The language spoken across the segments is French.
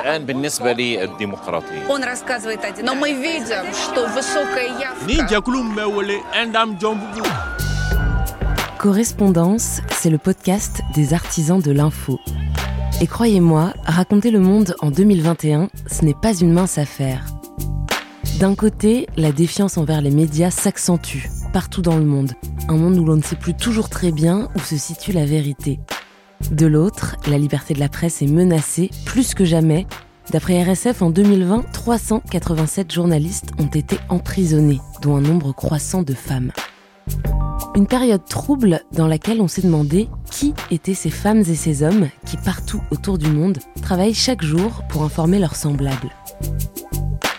الآن بالنسبة للديمقراطية Он рассказывает один. Но мы видим, что высокая явка... Correspondance, c'est le podcast des artisans de l'info. Et croyez-moi, raconter le monde en 2021, ce n'est pas une mince affaire. D'un côté, la défiance envers les médias s'accentue partout dans le monde, un monde où l'on ne sait plus toujours très bien où se situe la vérité. De l'autre, la liberté de la presse est menacée plus que jamais. D'après RSF, en 2020, 387 journalistes ont été emprisonnés, dont un nombre croissant de femmes. Une période trouble dans laquelle on s'est demandé qui étaient ces femmes et ces hommes qui, partout autour du monde, travaillent chaque jour pour informer leurs semblables.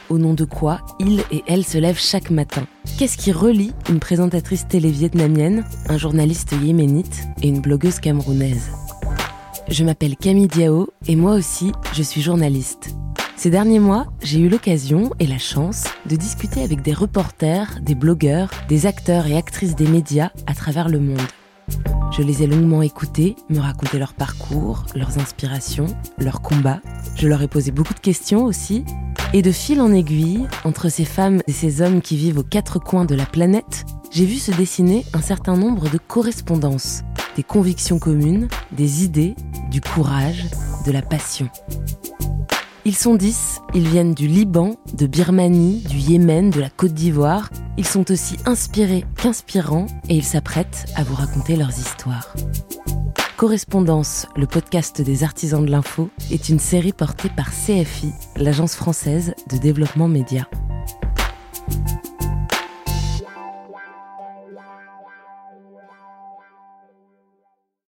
Au nom de quoi ils et elles se lèvent chaque matin Qu'est-ce qui relie une présentatrice télé vietnamienne, un journaliste yéménite et une blogueuse camerounaise? Je m'appelle Camille Diao et moi aussi, je suis journaliste. Ces derniers mois, j'ai eu l'occasion et la chance de discuter avec des reporters, des blogueurs, des acteurs et actrices des médias à travers le monde. Je les ai longuement écoutés, me raconter leur parcours, leurs inspirations, leurs combats. Je leur ai posé beaucoup de questions aussi. Et de fil en aiguille, entre ces femmes et ces hommes qui vivent aux quatre coins de la planète, j'ai vu se dessiner un certain nombre de correspondances, des convictions communes, des idées, du courage, de la passion. Ils sont dix, ils viennent du Liban, de Birmanie, du Yémen, de la Côte d'Ivoire. Ils sont aussi inspirés qu'inspirants et ils s'apprêtent à vous raconter leurs histoires. Correspondance, le podcast des artisans de l'info, est une série portée par CFI, l'agence française de développement média.